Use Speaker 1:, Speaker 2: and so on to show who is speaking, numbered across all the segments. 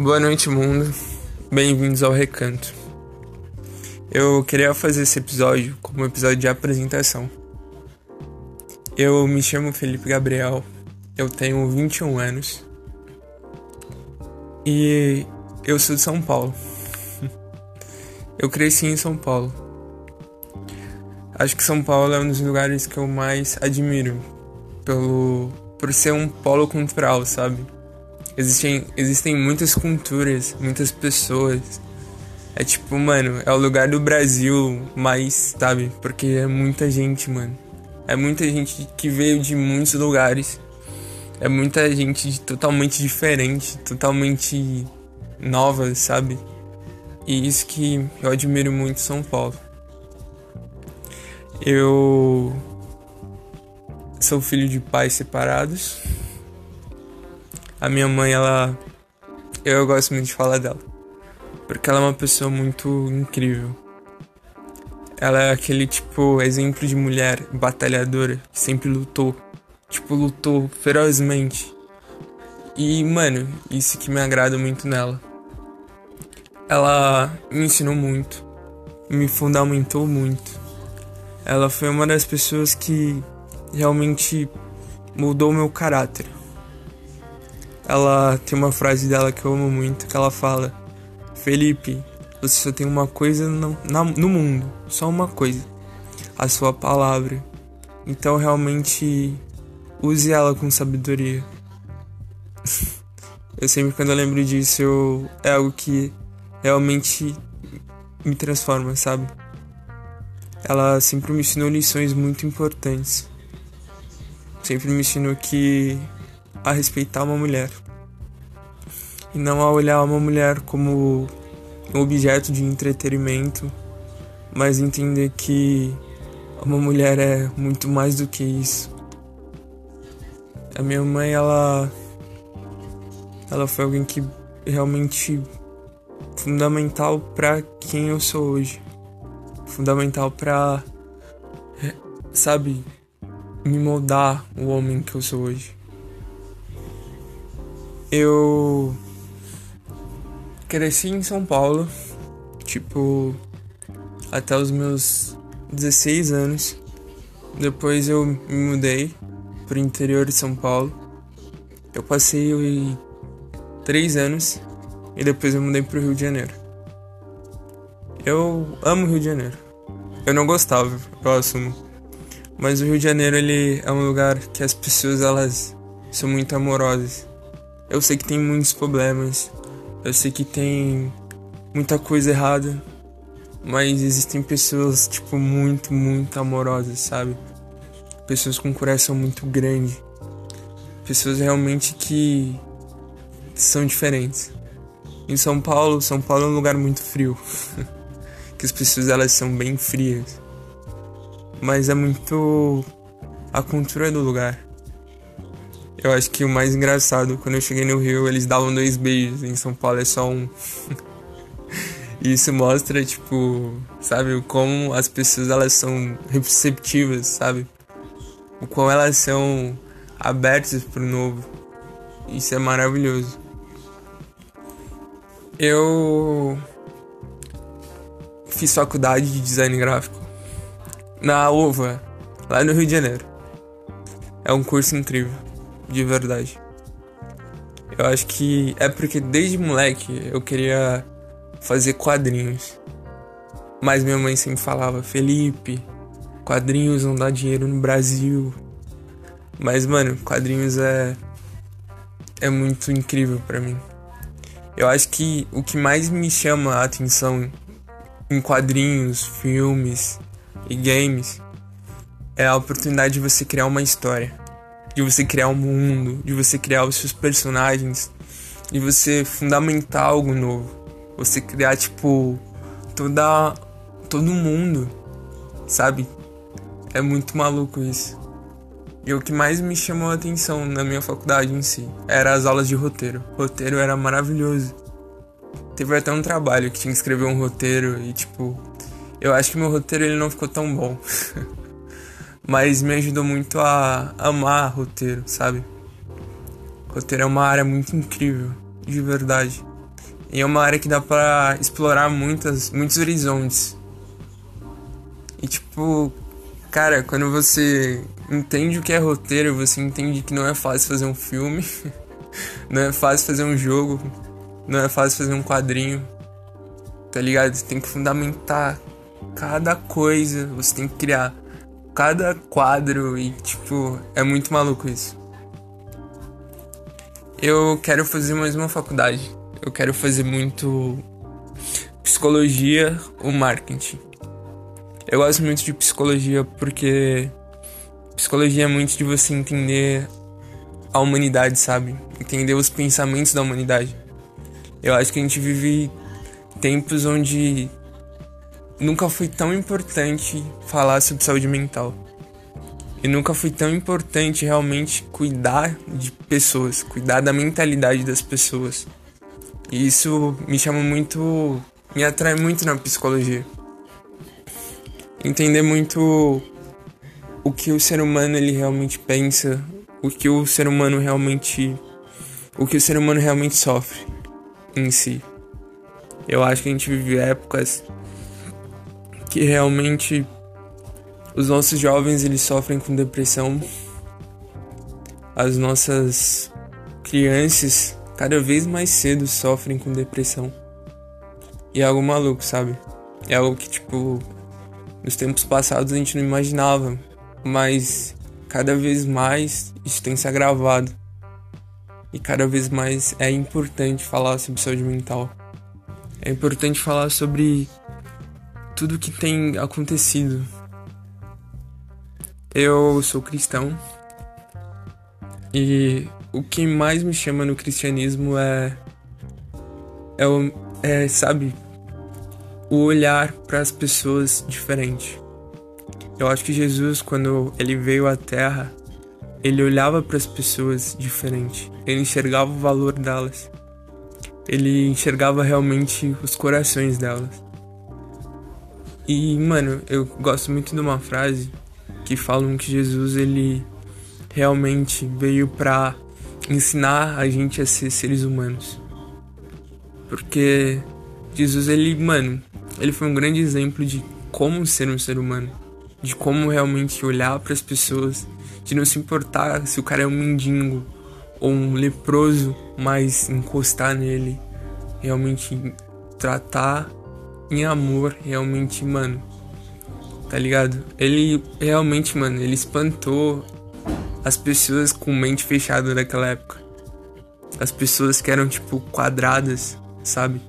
Speaker 1: Boa noite, mundo. Bem-vindos ao Recanto. Eu queria fazer esse episódio como um episódio de apresentação. Eu me chamo Felipe Gabriel, eu tenho 21 anos e eu sou de São Paulo. Eu cresci em São Paulo. Acho que São Paulo é um dos lugares que eu mais admiro pelo por ser um polo cultural, sabe? Existem, existem muitas culturas, muitas pessoas. É tipo, mano, é o lugar do Brasil mais, sabe? Porque é muita gente, mano. É muita gente que veio de muitos lugares. É muita gente totalmente diferente, totalmente nova, sabe? E isso que eu admiro muito São Paulo. Eu sou filho de pais separados. A minha mãe, ela. Eu gosto muito de falar dela. Porque ela é uma pessoa muito incrível. Ela é aquele tipo exemplo de mulher batalhadora que sempre lutou. Tipo, lutou ferozmente. E, mano, isso que me agrada muito nela. Ela me ensinou muito, me fundamentou muito. Ela foi uma das pessoas que realmente mudou meu caráter. Ela tem uma frase dela que eu amo muito, que ela fala: Felipe, você só tem uma coisa no, na, no mundo, só uma coisa, a sua palavra. Então realmente use ela com sabedoria. eu sempre quando eu lembro disso, eu, é algo que realmente me transforma, sabe? Ela sempre me ensinou lições muito importantes. Sempre me ensinou que a respeitar uma mulher. E não a olhar uma mulher como um objeto de entretenimento, mas entender que uma mulher é muito mais do que isso. A minha mãe, ela ela foi alguém que realmente fundamental para quem eu sou hoje. Fundamental para sabe, me moldar o homem que eu sou hoje. Eu cresci em São Paulo, tipo, até os meus 16 anos. Depois eu me mudei pro interior de São Paulo. Eu passei três anos e depois eu mudei pro Rio de Janeiro. Eu amo o Rio de Janeiro. Eu não gostava, eu assumo. Mas o Rio de Janeiro ele é um lugar que as pessoas elas são muito amorosas. Eu sei que tem muitos problemas, eu sei que tem muita coisa errada, mas existem pessoas, tipo, muito, muito amorosas, sabe? Pessoas com coração muito grande. Pessoas realmente que são diferentes. Em São Paulo, São Paulo é um lugar muito frio. que as pessoas elas são bem frias. Mas é muito a cultura do lugar. Eu acho que o mais engraçado, quando eu cheguei no Rio, eles davam dois beijos. Em São Paulo é só um. e isso mostra, tipo, sabe, como as pessoas elas são receptivas, sabe? O quão elas são abertas pro novo. Isso é maravilhoso. Eu fiz faculdade de design gráfico na UVA, lá no Rio de Janeiro. É um curso incrível de verdade. Eu acho que é porque desde moleque eu queria fazer quadrinhos. Mas minha mãe sempre falava, Felipe, quadrinhos não dá dinheiro no Brasil. Mas, mano, quadrinhos é. é muito incrível para mim. Eu acho que o que mais me chama a atenção em quadrinhos, filmes e games é a oportunidade de você criar uma história de você criar um mundo, de você criar os seus personagens, de você fundamentar algo novo. Você criar, tipo, toda. todo mundo, sabe? É muito maluco isso. E o que mais me chamou a atenção na minha faculdade em si era as aulas de roteiro. O roteiro era maravilhoso. Teve até um trabalho que tinha que escrever um roteiro e, tipo, eu acho que meu roteiro ele não ficou tão bom. mas me ajudou muito a amar roteiro, sabe? Roteiro é uma área muito incrível, de verdade. E é uma área que dá para explorar muitas, muitos horizontes. E tipo, cara, quando você entende o que é roteiro, você entende que não é fácil fazer um filme, não é fácil fazer um jogo, não é fácil fazer um quadrinho. Tá ligado? Você tem que fundamentar cada coisa, você tem que criar cada quadro e tipo, é muito maluco isso. Eu quero fazer mais uma faculdade. Eu quero fazer muito psicologia ou marketing. Eu gosto muito de psicologia porque psicologia é muito de você entender a humanidade, sabe? Entender os pensamentos da humanidade. Eu acho que a gente vive tempos onde nunca foi tão importante falar sobre saúde mental. E nunca foi tão importante realmente cuidar de pessoas, cuidar da mentalidade das pessoas. E isso me chama muito, me atrai muito na psicologia entender muito o que o ser humano ele realmente pensa, o que o ser humano realmente o que o ser humano realmente sofre em si. Eu acho que a gente vive épocas que realmente os nossos jovens eles sofrem com depressão. As nossas crianças cada vez mais cedo sofrem com depressão. E é algo maluco, sabe? É algo que tipo nos tempos passados a gente não imaginava, mas cada vez mais isso tem se agravado. E cada vez mais é importante falar sobre saúde mental. É importante falar sobre tudo que tem acontecido. Eu sou cristão e o que mais me chama no cristianismo é é, é sabe o olhar para as pessoas diferente. Eu acho que Jesus, quando ele veio à Terra, ele olhava para as pessoas diferente. Ele enxergava o valor delas. Ele enxergava realmente os corações delas. E, mano, eu gosto muito de uma frase que falam que Jesus ele realmente veio para ensinar a gente a ser seres humanos. Porque Jesus ele, mano, ele foi um grande exemplo de como ser um ser humano, de como realmente olhar para as pessoas, de não se importar se o cara é um mendigo ou um leproso, mas encostar nele, realmente tratar em amor, realmente, mano. Tá ligado? Ele realmente, mano, ele espantou as pessoas com mente fechada naquela época. As pessoas que eram tipo quadradas, sabe?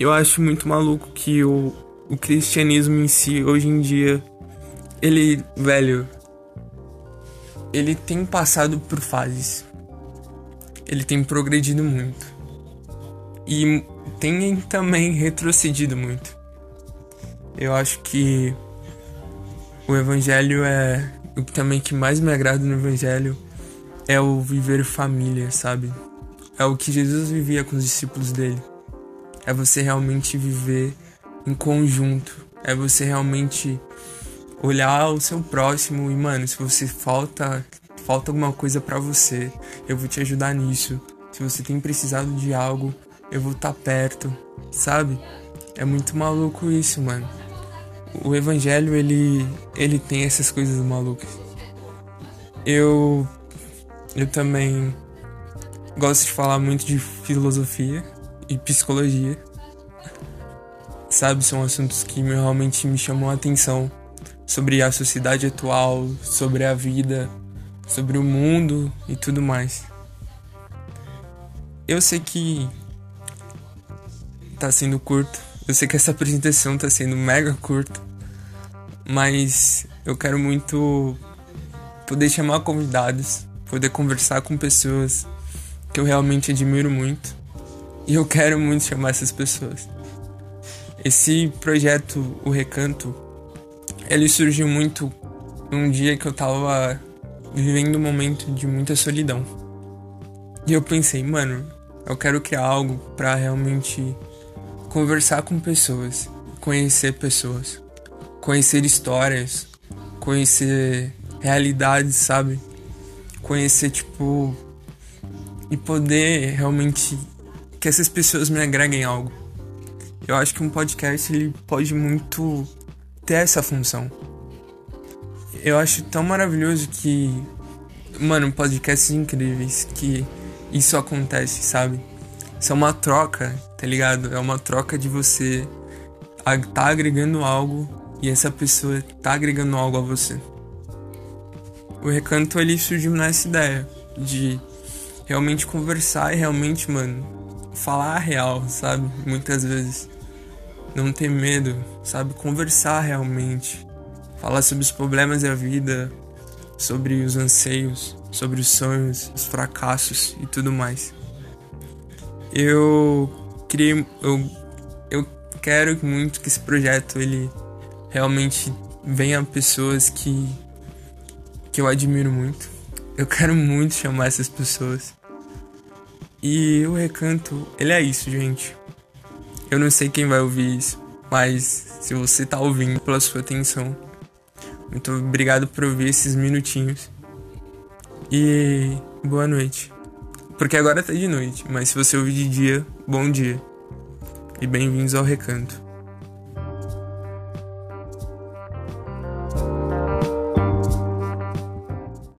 Speaker 1: Eu acho muito maluco que o, o cristianismo em si, hoje em dia, ele, velho, ele tem passado por fases. Ele tem progredido muito. E tem também retrocedido muito. Eu acho que o evangelho é o que também que mais me agrada no evangelho é o viver família, sabe? É o que Jesus vivia com os discípulos dele é você realmente viver em conjunto, é você realmente olhar o seu próximo e, mano, se você falta falta alguma coisa para você, eu vou te ajudar nisso. Se você tem precisado de algo, eu vou estar tá perto, sabe? É muito maluco isso, mano. O evangelho ele ele tem essas coisas malucas. Eu eu também gosto de falar muito de filosofia e psicologia. Sabe, são assuntos que realmente me chamam a atenção sobre a sociedade atual, sobre a vida, sobre o mundo e tudo mais. Eu sei que tá sendo curto, eu sei que essa apresentação tá sendo mega curta, mas eu quero muito poder chamar convidados, poder conversar com pessoas que eu realmente admiro muito e eu quero muito chamar essas pessoas. Esse projeto, o Recanto, ele surgiu muito num dia que eu tava vivendo um momento de muita solidão. E eu pensei, mano, eu quero criar algo para realmente conversar com pessoas, conhecer pessoas, conhecer histórias, conhecer realidades, sabe? Conhecer, tipo, e poder realmente que essas pessoas me agreguem algo. Eu acho que um podcast ele pode muito ter essa função. Eu acho tão maravilhoso que, mano, podcasts incríveis que isso acontece, sabe? Isso é uma troca, tá ligado? É uma troca de você tá agregando algo e essa pessoa tá agregando algo a você. O recanto ele surgiu nessa ideia de realmente conversar e realmente, mano, falar a real, sabe? Muitas vezes. Não ter medo, sabe? Conversar realmente. Falar sobre os problemas da vida, sobre os anseios, sobre os sonhos, os fracassos e tudo mais. Eu queria. Eu, eu quero muito que esse projeto ele realmente venha pessoas que. que eu admiro muito. Eu quero muito chamar essas pessoas. E o recanto, ele é isso, gente. Eu não sei quem vai ouvir isso, mas se você tá ouvindo, pela sua atenção, muito obrigado por ouvir esses minutinhos. E boa noite. Porque agora tá de noite, mas se você ouvir de dia, bom dia. E bem-vindos ao recanto.